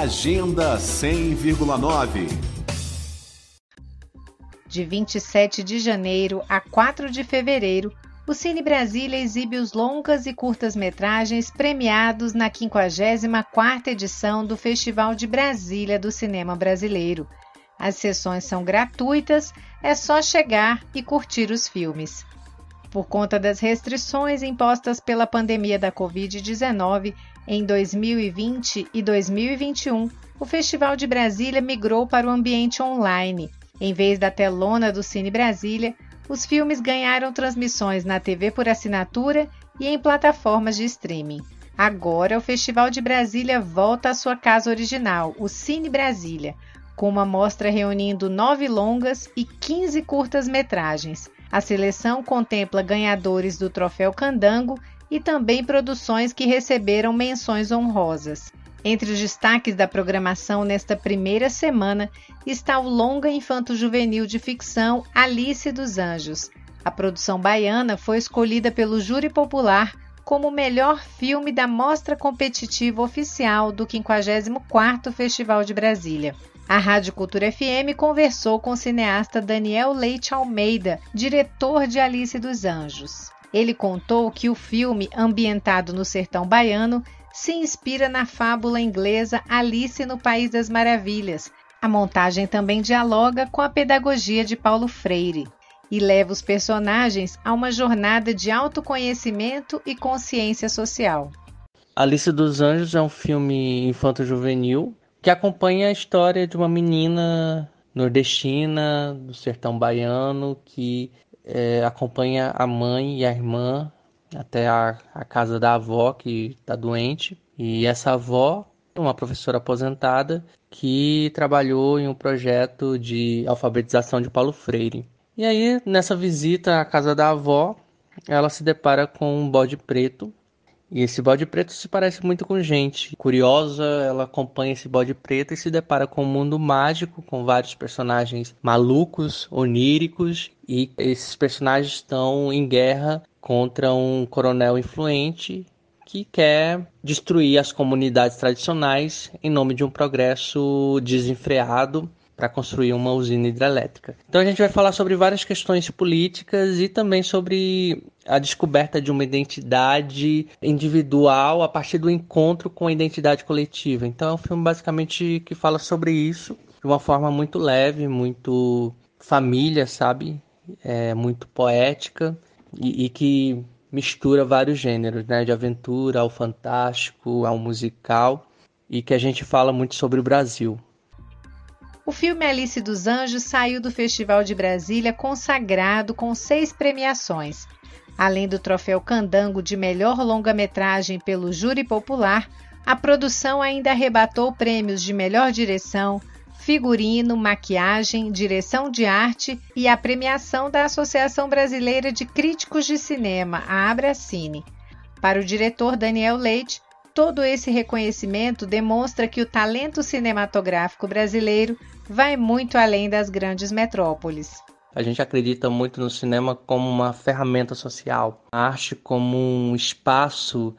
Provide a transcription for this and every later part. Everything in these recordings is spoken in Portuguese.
Agenda 100,9 De 27 de janeiro a 4 de fevereiro, o Cine Brasília exibe os longas e curtas-metragens premiados na 54ª edição do Festival de Brasília do Cinema Brasileiro. As sessões são gratuitas, é só chegar e curtir os filmes. Por conta das restrições impostas pela pandemia da Covid-19 em 2020 e 2021, o Festival de Brasília migrou para o ambiente online. Em vez da telona do Cine Brasília, os filmes ganharam transmissões na TV por assinatura e em plataformas de streaming. Agora, o Festival de Brasília volta à sua casa original, o Cine Brasília, com uma mostra reunindo nove longas e 15 curtas-metragens. A seleção contempla ganhadores do Troféu Candango e também produções que receberam menções honrosas. Entre os destaques da programação nesta primeira semana está o longa infanto-juvenil de ficção Alice dos Anjos. A produção baiana foi escolhida pelo júri popular como o melhor filme da mostra competitiva oficial do 54º Festival de Brasília. A Rádio Cultura FM conversou com o cineasta Daniel Leite Almeida, diretor de Alice dos Anjos. Ele contou que o filme, ambientado no sertão baiano, se inspira na fábula inglesa Alice no País das Maravilhas. A montagem também dialoga com a pedagogia de Paulo Freire e leva os personagens a uma jornada de autoconhecimento e consciência social. Alice dos Anjos é um filme infanto-juvenil que acompanha a história de uma menina nordestina do sertão baiano que é, acompanha a mãe e a irmã até a, a casa da avó que está doente. E essa avó, uma professora aposentada, que trabalhou em um projeto de alfabetização de Paulo Freire. E aí, nessa visita à casa da avó, ela se depara com um bode preto. E esse bode preto se parece muito com gente. Curiosa, ela acompanha esse bode preto e se depara com um mundo mágico, com vários personagens malucos, oníricos. E esses personagens estão em guerra contra um coronel influente que quer destruir as comunidades tradicionais em nome de um progresso desenfreado para construir uma usina hidrelétrica. Então a gente vai falar sobre várias questões políticas e também sobre a descoberta de uma identidade individual a partir do encontro com a identidade coletiva. Então é um filme basicamente que fala sobre isso de uma forma muito leve, muito família, sabe? É muito poética e, e que mistura vários gêneros, né? De aventura ao fantástico, ao musical e que a gente fala muito sobre o Brasil. O filme Alice dos Anjos saiu do Festival de Brasília consagrado com seis premiações. Além do troféu Candango de melhor longa-metragem pelo júri popular, a produção ainda arrebatou prêmios de melhor direção, figurino, maquiagem, direção de arte e a premiação da Associação Brasileira de Críticos de Cinema, a Abracine. Para o diretor Daniel Leite, todo esse reconhecimento demonstra que o talento cinematográfico brasileiro vai muito além das grandes metrópoles. A gente acredita muito no cinema como uma ferramenta social, a arte como um espaço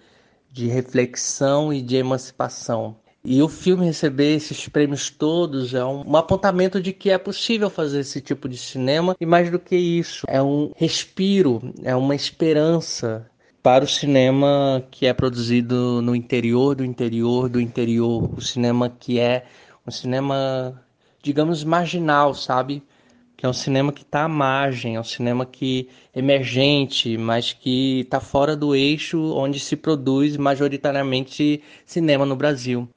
de reflexão e de emancipação. E o filme receber esses prêmios todos é um, um, apontamento de que é possível fazer esse tipo de cinema e mais do que isso, é um respiro, é uma esperança para o cinema que é produzido no interior do interior do interior, o cinema que é um cinema, digamos, marginal, sabe? Que é um cinema que está à margem, é um cinema que emergente, mas que está fora do eixo onde se produz majoritariamente cinema no Brasil.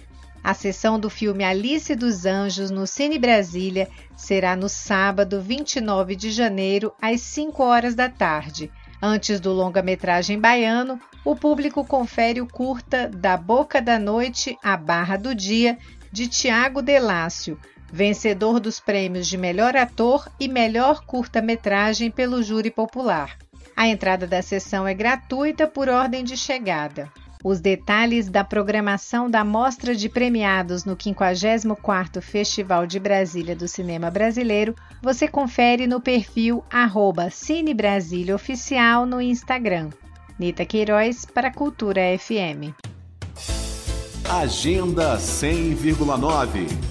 A sessão do filme Alice dos Anjos no Cine Brasília será no sábado 29 de janeiro, às 5 horas da tarde. Antes do longa-metragem baiano, o público confere o curta Da Boca da Noite à Barra do Dia, de Tiago Delácio, vencedor dos prêmios de melhor ator e melhor curta-metragem pelo júri popular. A entrada da sessão é gratuita por ordem de chegada. Os detalhes da programação da Mostra de Premiados no 54º Festival de Brasília do Cinema Brasileiro você confere no perfil arroba Oficial no Instagram. Nita Queiroz para Cultura FM. Agenda 100,9.